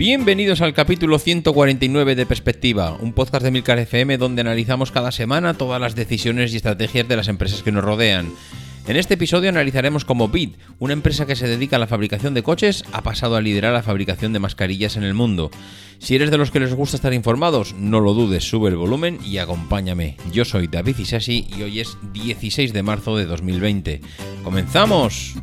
Bienvenidos al capítulo 149 de Perspectiva, un podcast de Milcar FM donde analizamos cada semana todas las decisiones y estrategias de las empresas que nos rodean. En este episodio analizaremos cómo BIT, una empresa que se dedica a la fabricación de coches, ha pasado a liderar la fabricación de mascarillas en el mundo. Si eres de los que les gusta estar informados, no lo dudes, sube el volumen y acompáñame. Yo soy David Isasi y hoy es 16 de marzo de 2020. ¡Comenzamos!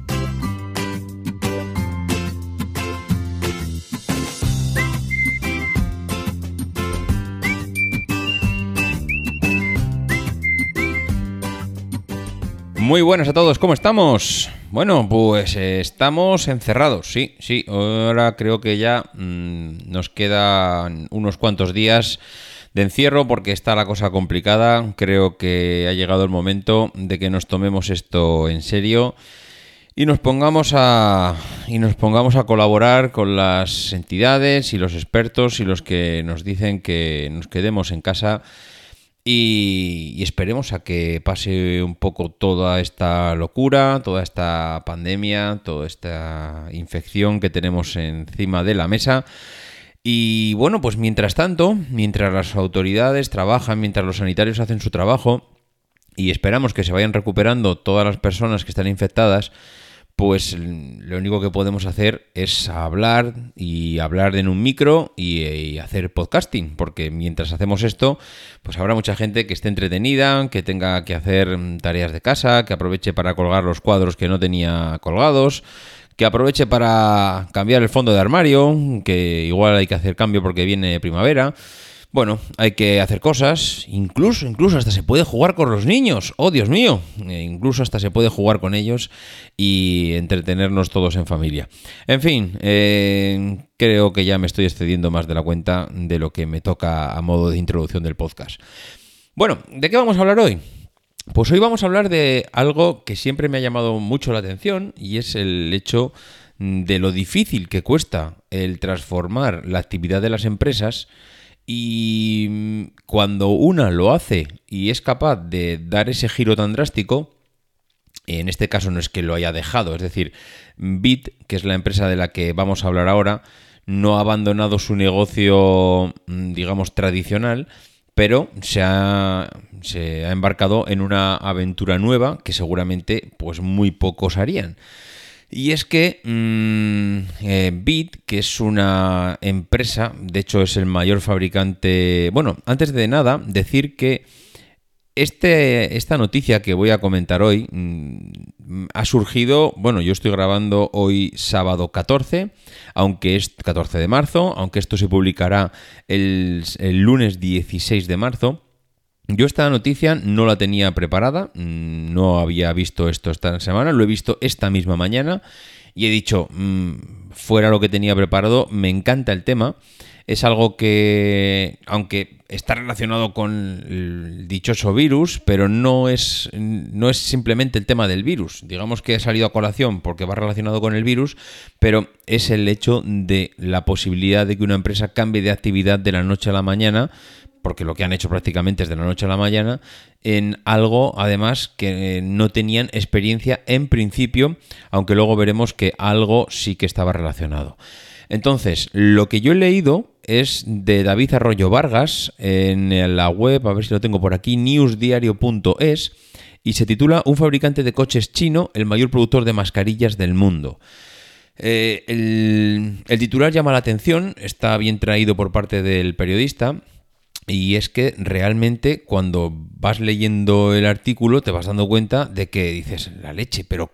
Muy buenas a todos, ¿cómo estamos? Bueno, pues eh, estamos encerrados, sí, sí. Ahora creo que ya mm, nos quedan unos cuantos días de encierro porque está la cosa complicada. Creo que ha llegado el momento de que nos tomemos esto en serio y nos pongamos a y nos pongamos a colaborar con las entidades y los expertos y los que nos dicen que nos quedemos en casa y, esperemos a que pase un poco toda esta locura, toda esta pandemia, toda esta infección que tenemos encima de la mesa. Y bueno, pues mientras tanto, mientras las autoridades trabajan, mientras los sanitarios hacen su trabajo, y esperamos que se vayan recuperando todas las personas que están infectadas, pues lo único que podemos hacer es hablar y hablar en un micro y, hacer podcasting, porque mientras hacemos esto, pues habrá mucha gente que esté entretenida, que tenga que hacer tareas de casa, que aproveche para colgar los cuadros que no tenía colgados, que aproveche para cambiar el fondo de armario, que igual hay que hacer cambio porque viene primavera. Bueno, hay que hacer cosas, incluso, incluso hasta se puede jugar con los niños, oh Dios mío, eh, incluso hasta se puede jugar con ellos y entretenernos todos en familia. En fin, eh, creo que ya me estoy excediendo más de la cuenta de lo que me toca a modo de introducción del podcast. Bueno, ¿de qué vamos a hablar hoy? Pues hoy vamos a hablar de algo que siempre me ha llamado mucho la atención y es el hecho de lo difícil que cuesta el transformar la actividad de las empresas y mm, cuando una lo hace y es capaz de dar ese giro tan drástico, en este caso no es que lo haya dejado, es decir, Bit, que es la empresa de la que vamos a hablar ahora, no ha abandonado su negocio, mm, digamos, tradicional, pero se ha, se ha embarcado en una aventura nueva que seguramente pues muy pocos harían. Y es que mm, eh, Bit, que es una empresa, de hecho es el mayor fabricante... Bueno, antes de nada, decir que este, esta noticia que voy a comentar hoy mm, ha surgido, bueno, yo estoy grabando hoy sábado 14, aunque es 14 de marzo, aunque esto se publicará el, el lunes 16 de marzo. Yo esta noticia no la tenía preparada, mm, no había visto esto esta semana, lo he visto esta misma mañana y he dicho, mm, fuera lo que tenía preparado, me encanta el tema. Es algo que, aunque está relacionado con el dichoso virus, pero no es, no es simplemente el tema del virus. Digamos que ha salido a colación porque va relacionado con el virus, pero es el hecho de la posibilidad de que una empresa cambie de actividad de la noche a la mañana porque lo que han hecho prácticamente es de la noche a la mañana, en algo además que no tenían experiencia en principio, aunque luego veremos que algo sí que estaba relacionado. Entonces, lo que yo he leído es de David Arroyo Vargas en la web, a ver si lo tengo por aquí, newsdiario.es, y se titula Un fabricante de coches chino, el mayor productor de mascarillas del mundo. Eh, el titular llama la atención, está bien traído por parte del periodista, y es que realmente cuando vas leyendo el artículo te vas dando cuenta de que dices, la leche, pero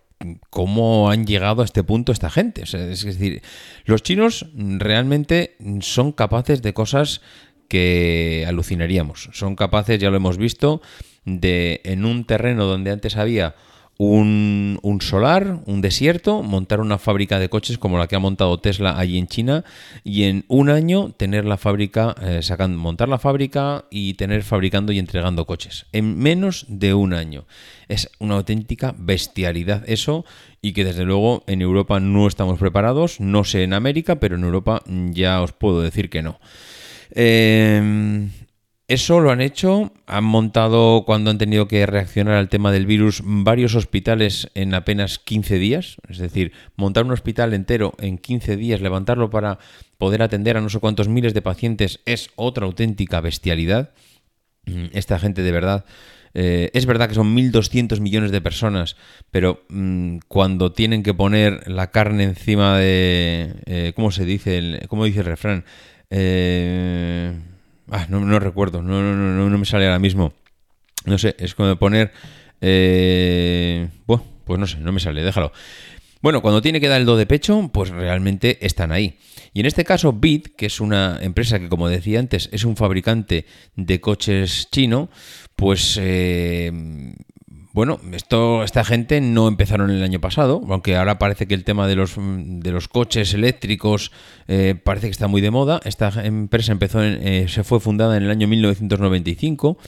cómo han llegado a este punto esta gente. es decir, los chinos realmente son capaces de cosas que alucinaríamos. Son capaces, ya lo hemos visto, de en un terreno donde antes había un, solar, un desierto, montar una fábrica de coches como la que ha montado Tesla allí en China y en un año tener la fábrica, eh, sacando, montar la fábrica y tener fabricando y entregando coches. En menos de un año. Es una auténtica bestialidad eso y que desde luego en Europa no estamos preparados, no sé en América, pero en Europa ya os puedo decir que no. Eh, eso lo han hecho, han montado cuando han tenido que reaccionar al tema del virus varios hospitales en apenas 15 días, es decir, montar un hospital entero en 15 días, levantarlo para poder atender a no sé cuántos miles de pacientes es otra auténtica bestialidad. Mm, esta gente de verdad eh, es verdad que son 1.200 millones de personas, pero mm, cuando tienen que poner la carne encima de... Eh, ¿Cómo se dice? El, ¿Cómo dice el refrán? Eh, Ah, no, no recuerdo, no, no, no, no me sale ahora mismo. No sé, es como poner... Eh, bueno, pues no sé, no me sale, déjalo. Bueno, cuando tiene que dar el do de pecho, pues realmente están ahí. Y en este caso, Bit, que es una empresa que, como decía antes, es un fabricante de coches chino, pues eh, bueno, esto, esta gente no empezaron el año pasado, aunque ahora parece que el tema de los, de los coches eléctricos eh, parece que está muy de moda. Esta empresa empezó eh, se fue fundada en el año 1995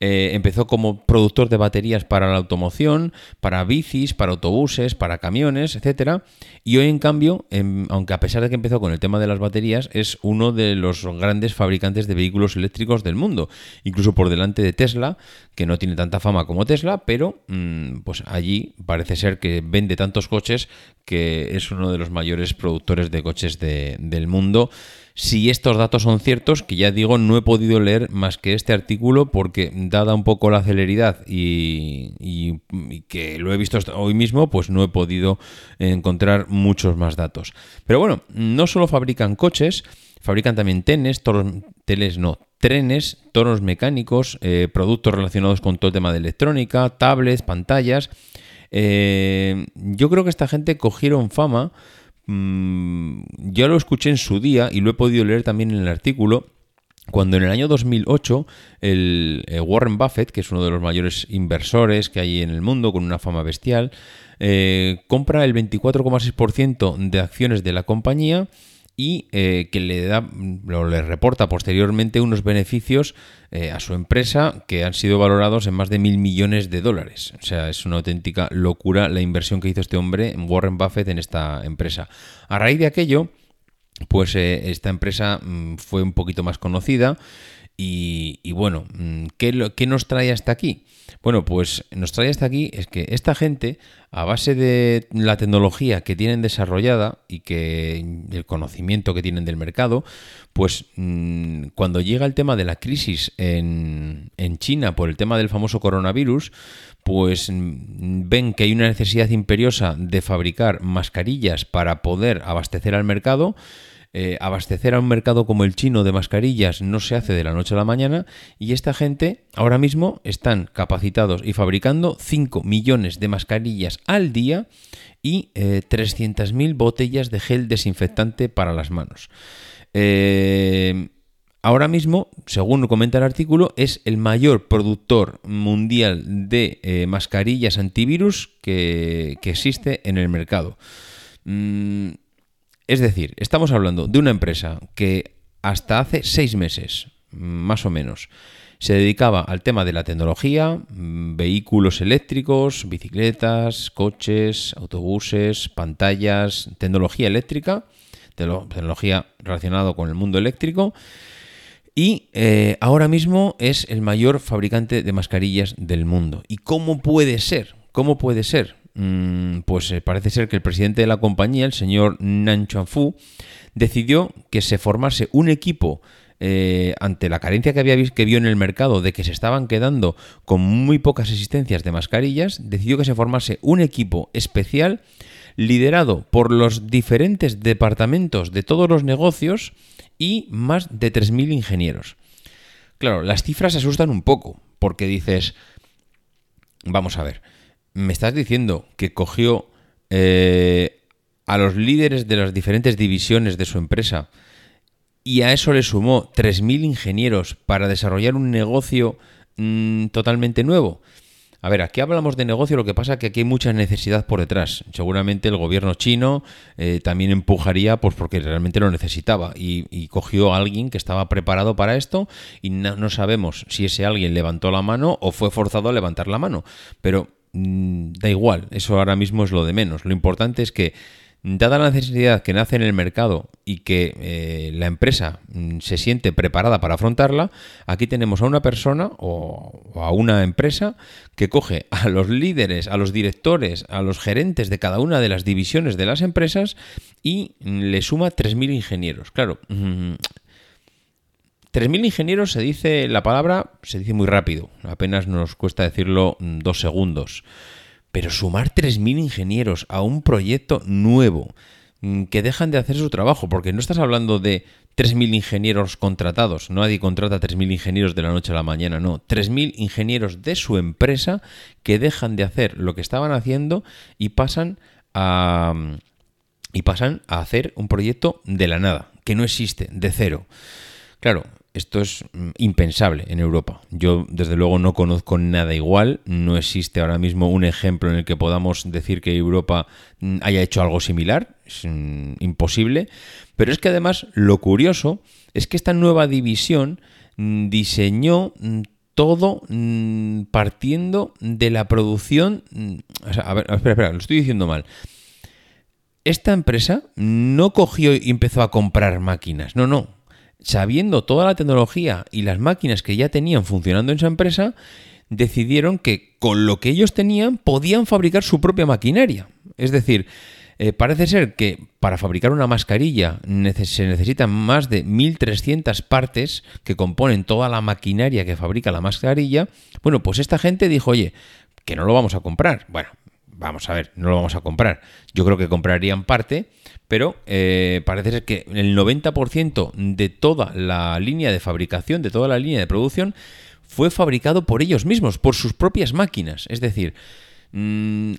eh, empezó como productor de baterías para la automoción, para bicis, para autobuses, para camiones, etcétera. Y hoy, en cambio, em, aunque a pesar de que empezó con el tema de las baterías, es uno de los grandes fabricantes de vehículos eléctricos del mundo, incluso por delante de Tesla, que no tiene tanta fama como Tesla, pero mm, pues allí parece ser que vende tantos coches que es uno de los mayores productores de coches del mundo si estos datos son ciertos, que ya digo, no he podido leer más que este artículo porque dada un poco la celeridad y, que lo he visto hoy mismo, pues no he podido encontrar muchos más datos. Pero bueno, no solo fabrican coches, fabrican también tenes, toros, teles no, trenes, toros mecánicos, eh, productos relacionados con todo el tema de electrónica, tablets, pantallas. Eh, yo creo que esta gente cogieron fama Mm, yo lo escuché en su día y lo he podido leer también en el artículo. Cuando en el año 2008 el eh, Warren Buffett, que es uno de los mayores inversores que hay en el mundo con una fama bestial, eh, compra el 24,6% de acciones de la compañía y eh, que le da o le reporta posteriormente unos beneficios eh, a su empresa que han sido valorados en más de mil millones de dólares. O sea, es una auténtica locura la inversión que hizo este hombre, Warren Buffett, en esta empresa. A raíz de aquello, pues eh, esta empresa mm, fue un poquito más conocida y, bueno, mm, ¿qué, ¿qué nos trae hasta aquí? Bueno, pues nos trae hasta aquí es que esta gente, a base de la tecnología que tienen desarrollada y que el conocimiento que tienen del mercado, pues mm, cuando llega el tema de la crisis en, en China por el tema del famoso coronavirus, pues mm, ven que hay una necesidad imperiosa de fabricar mascarillas para poder abastecer al mercado eh, abastecer a un mercado como el chino de mascarillas no se hace de la noche a la mañana y esta gente ahora mismo están capacitados y fabricando 5 millones de mascarillas al día y eh, 300.000 botellas de gel desinfectante para las manos. Eh, ahora mismo, según comenta el artículo, es el mayor productor mundial de eh, mascarillas antivirus que, existe en el mercado. Mm, es decir, estamos hablando de una empresa que hasta hace seis meses, más o menos, se dedicaba al tema de la tecnología, mm, vehículos eléctricos, bicicletas, coches, autobuses, pantallas, tecnología eléctrica, tecnología relacionada con el mundo eléctrico. Y eh, ahora mismo es el mayor fabricante de mascarillas del mundo. ¿Y cómo puede ser? ¿Cómo puede ser? Mm, pues eh, parece ser que el presidente de la compañía, el señor Nan Chuanfu, decidió que se formase un equipo eh, ante la carencia que, había, que vio en el mercado de que se estaban quedando con muy pocas existencias de mascarillas, decidió que se formase un equipo especial liderado por los diferentes departamentos de todos los negocios y más de 3.000 ingenieros. Claro, las cifras asustan un poco, porque dices, vamos a ver, me estás diciendo que cogió eh, a los líderes de las diferentes divisiones de su empresa y a eso le sumó 3.000 ingenieros para desarrollar un negocio mm, totalmente nuevo. A ver, aquí hablamos de negocio, lo que pasa es que aquí hay mucha necesidad por detrás. Seguramente el gobierno chino eh, también empujaría, pues porque realmente lo necesitaba y, cogió a alguien que estaba preparado para esto y no, sabemos si ese alguien levantó la mano o fue forzado a levantar la mano. Pero da igual, eso ahora mismo es lo de menos. Lo importante es que Dada la necesidad que nace en el mercado y que eh, la empresa mm, se siente preparada para afrontarla, aquí tenemos a una persona o, a una empresa que coge a los líderes, a los directores, a los gerentes de cada una de las divisiones de las empresas y mm, le suma 3.000 ingenieros. Claro, 3.000 mm, ingenieros se dice la palabra, se dice muy rápido, apenas nos cuesta decirlo dos segundos. Pero sumar 3.000 ingenieros a un proyecto nuevo mm, que dejan de hacer su trabajo, porque no estás hablando de 3.000 ingenieros contratados, nadie contrata 3.000 ingenieros de la noche a la mañana, no, 3.000 ingenieros de su empresa que dejan de hacer lo que estaban haciendo y pasan a y pasan a hacer un proyecto de la nada, que no existe, de cero. Claro, esto es mm, impensable en Europa. Yo, desde luego, no conozco nada igual. No existe ahora mismo un ejemplo en el que podamos decir que Europa mm, haya hecho algo similar. Es mm, imposible. Pero es que además lo curioso es que esta nueva división diseñó todo partiendo de la producción... a ver, espera, espera, lo estoy diciendo mal esta empresa no cogió y empezó a comprar máquinas. No, no sabiendo toda la tecnología y las máquinas que ya tenían funcionando en su empresa, decidieron que con lo que ellos tenían podían fabricar su propia maquinaria. Es decir, eh, parece ser que para fabricar una mascarilla se necesitan más de 1.300 partes que componen toda la maquinaria que fabrica la mascarilla. Bueno, pues esta gente dijo, oye, que no lo vamos a comprar. Bueno, vamos a ver, no lo vamos a comprar. Yo creo que comprarían parte, pero eh, parece ser que el 90% de toda la línea de fabricación, de toda la línea de producción, fue fabricado por ellos mismos, por sus propias máquinas. Es decir, mm,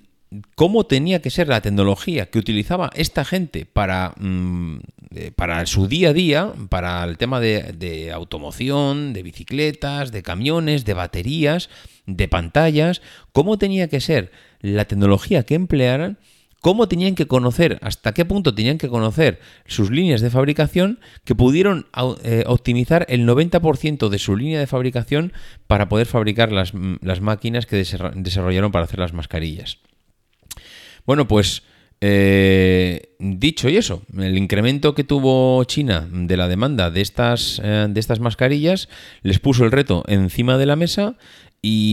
cómo tenía que ser la tecnología que utilizaba esta gente para, mm, eh, para su día a día, para el tema de, de automoción, de bicicletas, de camiones, de baterías, de pantallas, cómo tenía que ser la tecnología que emplearan cómo tenían que conocer, hasta qué punto tenían que conocer sus líneas de fabricación que pudieron eh, optimizar el 90% de su línea de fabricación para poder fabricar las, máquinas que desarrollaron para hacer las mascarillas. Bueno, pues eh, dicho y eso, el incremento que tuvo China de la demanda de estas, eh, de estas mascarillas les puso el reto encima de la mesa y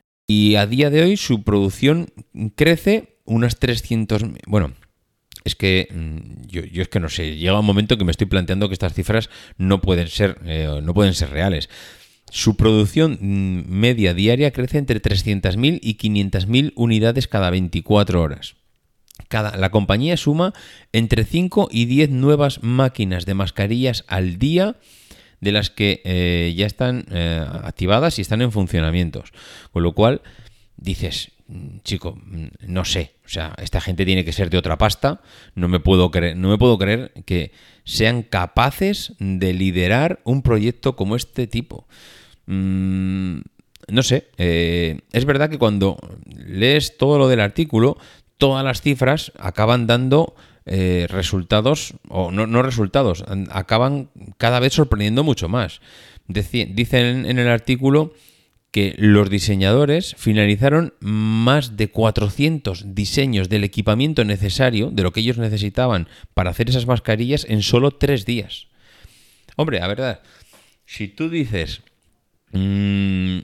Y a día de hoy su producción crece unas 300... Bueno, es que mm, yo, es que no sé, llega un momento que me estoy planteando que estas cifras no pueden ser, eh, no pueden ser reales. Su producción mm, media diaria crece entre 300.000 y 500.000 unidades cada 24 horas. cada, la compañía suma entre 5 y 10 nuevas máquinas de mascarillas al día de las que eh, ya están eh, activadas y están en funcionamiento. Con lo cual, dices, mm, chico, mm, no sé, o sea, esta gente tiene que ser de otra pasta, no me puedo creer, no me puedo creer que sean capaces de liderar un proyecto como este tipo. Mm, no sé, eh, es verdad que cuando lees todo lo del artículo, todas las cifras acaban dando eh, resultados, o no, resultados, acaban cada vez sorprendiendo mucho más. dicen en el artículo que los diseñadores finalizaron más de 400 diseños del equipamiento necesario, de lo que ellos necesitaban para hacer esas mascarillas en solo tres días. Hombre, la verdad, si tú dices mmm,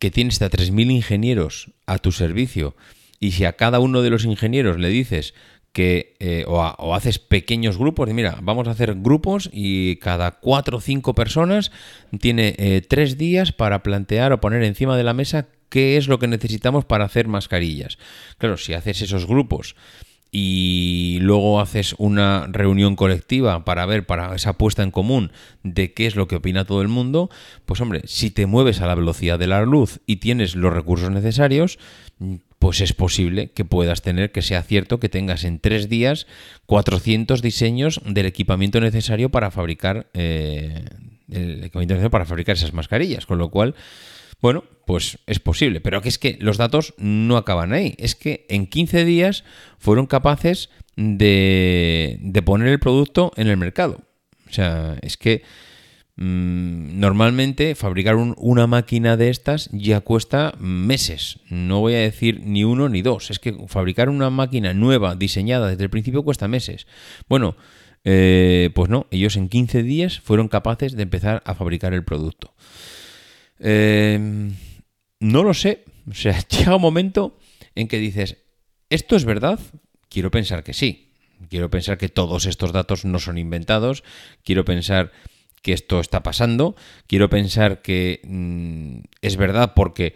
que tienes a 3.000 ingenieros a tu servicio y si a cada uno de los ingenieros le dices que eh, o, haces pequeños grupos, mira, vamos a hacer grupos y cada cuatro o cinco personas tiene eh, tres días para plantear o poner encima de la mesa qué es lo que necesitamos para hacer mascarillas. Claro, si haces esos grupos y luego haces una reunión colectiva para ver, para esa puesta en común de qué es lo que opina todo el mundo, pues hombre, si te mueves a la velocidad de la luz y tienes los recursos necesarios, pues es posible que puedas tener, que sea cierto que tengas en tres días 400 diseños del equipamiento necesario para fabricar, eh, el equipamiento para fabricar esas mascarillas, con lo cual, bueno, pues es posible, pero que es que los datos no acaban ahí, es que en 15 días fueron capaces de, de poner el producto en el mercado. O sea, es que normalmente fabricar una máquina de estas ya cuesta meses. No voy a decir ni uno ni dos. Es que fabricar una máquina nueva, diseñada desde el principio, cuesta meses. Bueno, eh, pues no, ellos en 15 días fueron capaces de empezar a fabricar el producto. Eh, no lo sé. O sea, llega un momento en que dices, ¿esto es verdad? Quiero pensar que sí. Quiero pensar que todos estos datos no son inventados. Quiero pensar que esto está pasando. Quiero pensar que mm, es verdad porque,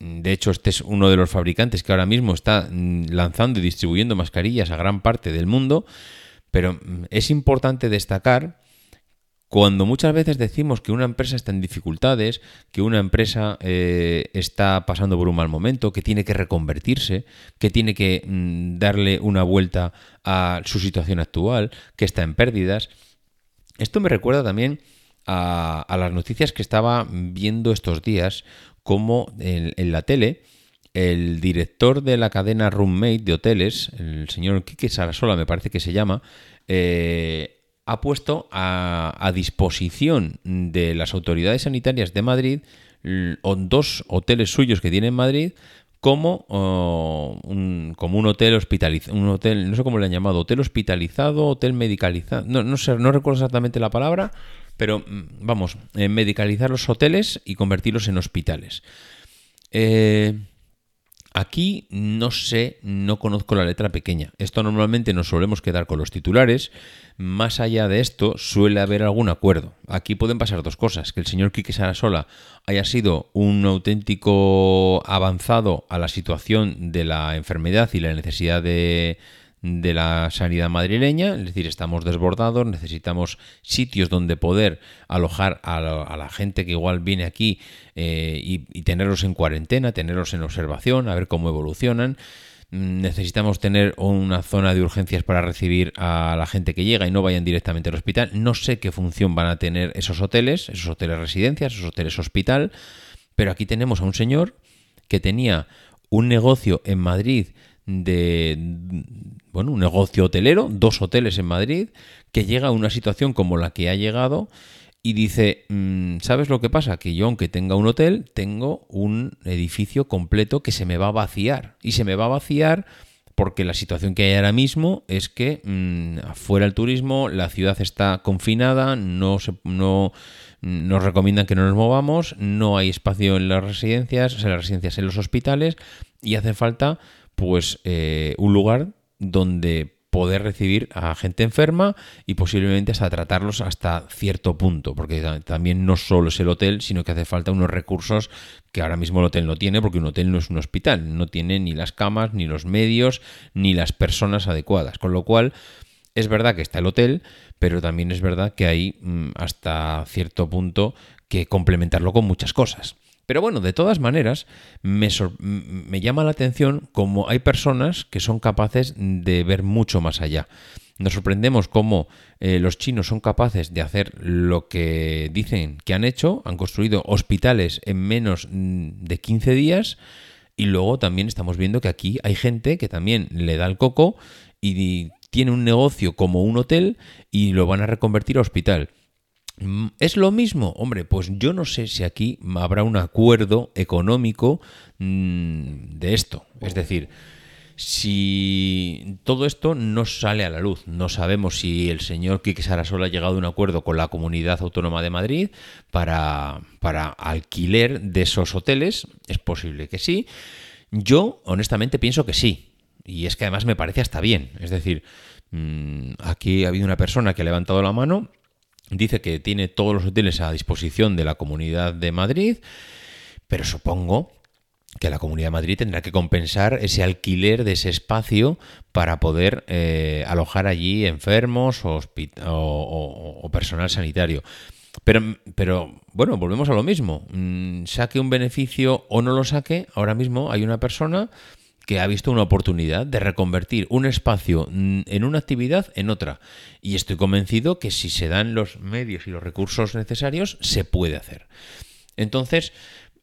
mm, de hecho, este es uno de los fabricantes que ahora mismo está mm, lanzando y distribuyendo mascarillas a gran parte del mundo. Pero es importante destacar cuando muchas veces decimos que una empresa está en dificultades, que una empresa eh, está pasando por un mal momento, que tiene que reconvertirse, que tiene que darle una vuelta a su situación actual, que está en pérdidas, esto me recuerda también a, las noticias que estaba viendo estos días, como en, la tele el director de la cadena Roommate de hoteles, el señor Quique Sarasola me parece que se llama, eh, ha puesto a, disposición de las autoridades sanitarias de Madrid dos hoteles suyos que tiene en Madrid como, un, como un hotel hospitalizado, un hotel, no sé cómo le han llamado, hotel hospitalizado, hotel medicalizado, no, no sé, no recuerdo exactamente la palabra, pero mm, vamos, eh, medicalizar los hoteles y convertirlos en hospitales. Eh, Aquí no sé, no conozco la letra pequeña. Esto normalmente nos solemos quedar con los titulares. Más allá de esto, suele haber algún acuerdo. Aquí pueden pasar dos cosas. Que el señor Quique Sarasola haya sido un auténtico avanzado a la situación de la enfermedad y la necesidad de, de la sanidad madrileña, es decir, estamos desbordados, necesitamos sitios donde poder alojar a la, gente que igual viene aquí eh, y, tenerlos en cuarentena, tenerlos en observación, a ver cómo evolucionan. Mm, necesitamos tener una zona de urgencias para recibir a la gente que llega y no vayan directamente al hospital. No sé qué función van a tener esos hoteles, esos hoteles residencias, esos hoteles hospital, pero aquí tenemos a un señor que tenía un negocio en Madrid de bueno, un negocio hotelero, dos hoteles en Madrid, que llega a una situación como la que ha llegado y dice, mm, ¿sabes lo que pasa? Que yo aunque tenga un hotel, tengo un edificio completo que se me va a vaciar. Y se me va a vaciar porque la situación que hay ahora mismo es que mm, afuera el turismo, la ciudad está confinada, no, se, no nos recomiendan que no nos movamos, no hay espacio en las residencias, en las residencias en los hospitales y hace falta pues eh, un lugar donde poder recibir a gente enferma y posiblemente hasta tratarlos hasta cierto punto, porque también no solo es el hotel, sino que hace falta unos recursos que ahora mismo el hotel no tiene, porque un hotel no es un hospital, no tiene ni las camas, ni los medios, ni las personas adecuadas, con lo cual es verdad que está el hotel, pero también es verdad que hay mm, hasta cierto punto que complementarlo con muchas cosas. Pero bueno, de todas maneras, me, me, llama la atención como hay personas que son capaces de ver mucho más allá. Nos sorprendemos cómo eh, los chinos son capaces de hacer lo que dicen que han hecho, han construido hospitales en menos mm, de 15 días y luego también estamos viendo que aquí hay gente que también le da el coco y tiene un negocio como un hotel y lo van a reconvertir a hospital. Mm, ¿Es lo mismo? Hombre, pues yo no sé si aquí habrá un acuerdo económico mm, de esto. Es decir, si todo esto no sale a la luz, no sabemos si el señor Quique Sarasol ha llegado a un acuerdo con la Comunidad Autónoma de Madrid para, para alquiler de esos hoteles, es posible que sí. Yo, honestamente, pienso que sí. Y es que además me parece hasta bien. Es decir, mm, aquí ha habido una persona que ha levantado la mano, dice que tiene todos los hoteles a disposición de la Comunidad de Madrid, pero supongo que la Comunidad de Madrid tendrá que compensar ese alquiler de ese espacio para poder eh, alojar allí enfermos o, o, personal sanitario. Pero, pero, bueno, volvemos a lo mismo. Mm, saque un beneficio o no lo saque, ahora mismo hay una persona que ha visto una oportunidad de reconvertir un espacio en una actividad en otra. Y estoy convencido que si se dan los medios y los recursos necesarios, se puede hacer. Entonces,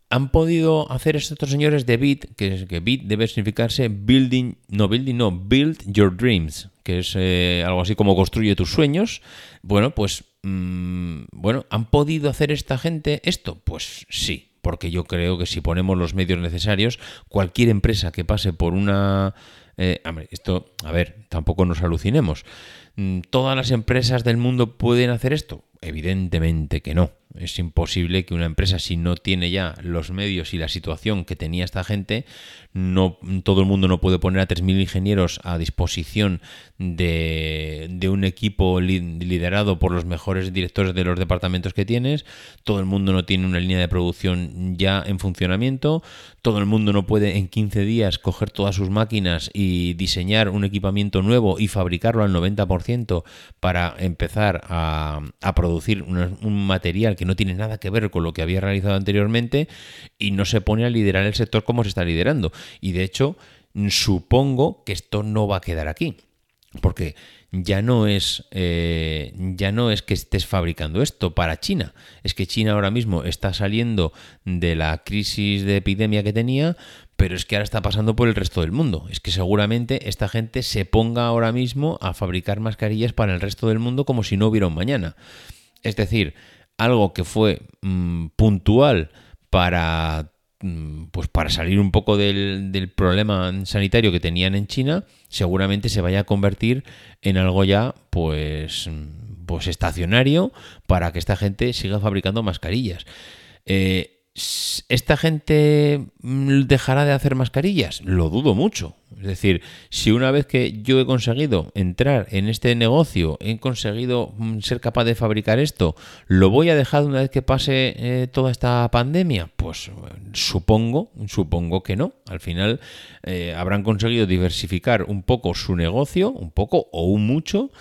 han podido hacer estos señores de BIT, que, que BIT debe significarse Building, no Building, no, Build Your Dreams, que es eh, algo así como construye tus sueños. Bueno, pues, mm, bueno, ¿han podido hacer esta gente esto? Pues sí, porque yo creo que si ponemos los medios necesarios, cualquier empresa que pase por una... Eh, esto, a ver, tampoco nos alucinemos. Mm, ¿Todas las empresas del mundo pueden hacer esto? Evidentemente que no. Es imposible que una empresa, si no tiene ya los medios y la situación que tenía esta gente, no todo el mundo no puede poner a 3.000 ingenieros a disposición de, de, un equipo liderado por los mejores directores de los departamentos que tienes, todo el mundo no tiene una línea de producción ya en funcionamiento, todo el mundo no puede en 15 días coger todas sus máquinas y diseñar un equipamiento nuevo y fabricarlo al 90% para empezar a, a producir un material que no tiene nada que ver con lo que había realizado anteriormente y no se pone a liderar el sector como se está liderando. Y de hecho, supongo que esto no va a quedar aquí. Porque ya no es eh, ya no es que estés fabricando esto para China es que China ahora mismo está saliendo de la crisis de epidemia que tenía pero es que ahora está pasando por el resto del mundo es que seguramente esta gente se ponga ahora mismo a fabricar mascarillas para el resto del mundo como si no hubiera un mañana es decir algo que fue mm, puntual para mm, pues para salir un poco del, problema sanitario que tenían en China, seguramente se vaya a convertir en algo ya pues, mm, pues estacionario para que esta gente siga fabricando mascarillas. Eh, ¿Esta gente mm, dejará de hacer mascarillas? Lo dudo mucho. Es decir, si una vez que yo he conseguido entrar en este negocio, he conseguido mm, ser capaz de fabricar esto, ¿lo voy a dejar una vez que pase eh, toda esta pandemia? Pues supongo, supongo que no. Al final eh, habrán conseguido diversificar un poco su negocio, un poco o un mucho,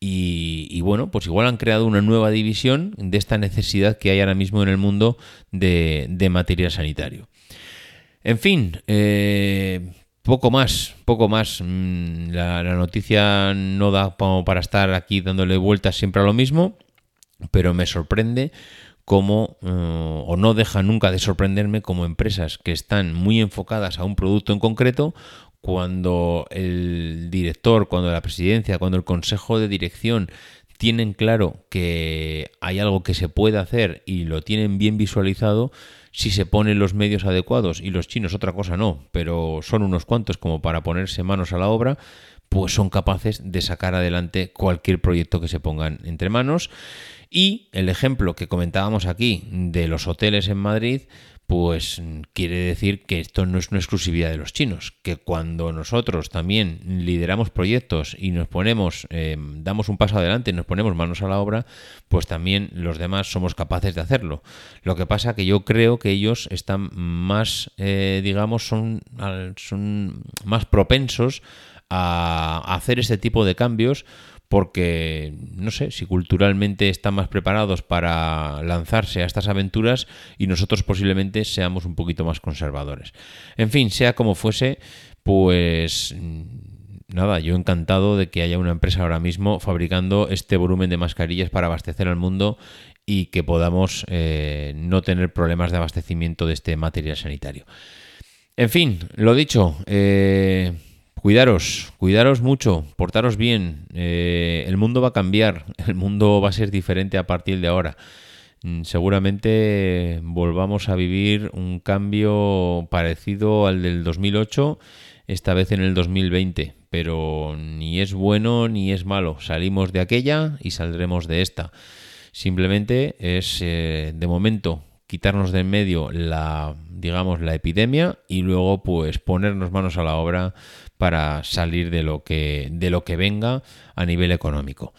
y, bueno, pues igual han creado una nueva división de esta necesidad que hay ahora mismo en el mundo de, material sanitario. En fin, eh, poco más, poco más. Mm, la, noticia no da para estar aquí dándole vueltas siempre a lo mismo, pero me sorprende cómo, eh, o no deja nunca de sorprenderme, como empresas que están muy enfocadas a un producto en concreto, cuando el director, cuando la presidencia, cuando el consejo de dirección tienen claro que hay algo que se puede hacer y lo tienen bien visualizado, si se ponen los medios adecuados y los chinos otra cosa no, pero son unos cuantos como para ponerse manos a la obra, pues son capaces de sacar adelante cualquier proyecto que se pongan entre manos. Y el ejemplo que comentábamos aquí de los hoteles en Madrid, pues quiere decir que esto no es una exclusividad de los chinos, que cuando nosotros también lideramos proyectos y nos ponemos, em, damos un paso adelante y nos ponemos manos a la obra, pues también los demás somos capaces de hacerlo. Lo que pasa que yo creo que ellos están más, eh, digamos, son, son más propensos a hacer ese tipo de cambios porque no sé si culturalmente están más preparados para lanzarse a estas aventuras y nosotros posiblemente seamos un poquito más conservadores. En fin, sea como fuese, pues nada, yo encantado de que haya una empresa ahora mismo fabricando este volumen de mascarillas para abastecer al mundo y que podamos eh, no tener problemas de abastecimiento de este material sanitario. En fin, lo dicho, eh, Cuidaros, cuidaros mucho, portaros bien. Eh, el mundo va a cambiar, el mundo va a ser diferente a partir de ahora. Mm, seguramente volvamos a vivir un cambio parecido al del 2008, esta vez en el 2020, pero ni es bueno ni es malo. Salimos de aquella y saldremos de esta. Simplemente es, eh, de momento, quitarnos de en medio la, digamos, la epidemia y luego pues ponernos manos a la obra para salir de lo que, de lo que venga a nivel económico.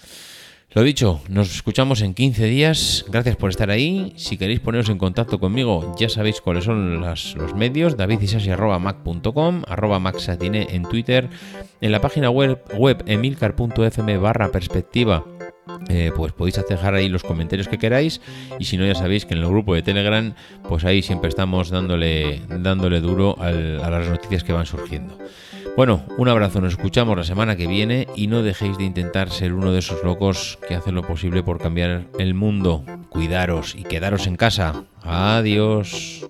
Lo dicho, nos escuchamos en 15 días. Gracias por estar ahí. Si queréis poneros en contacto conmigo, ya sabéis cuáles son los medios: davidisasi.mac.com, arroba maxatine en Twitter, en la página web, web emilcar.fm barra perspectiva eh, pues podéis dejar ahí los comentarios que queráis y si no ya sabéis que en el grupo de Telegram pues ahí siempre estamos dándole, dándole duro a las noticias que van surgiendo. Bueno, un abrazo, nos escuchamos la semana que viene y no dejéis de intentar ser uno de esos locos que hacen lo posible por cambiar el mundo. Cuidaros y quedaros en casa. Adiós.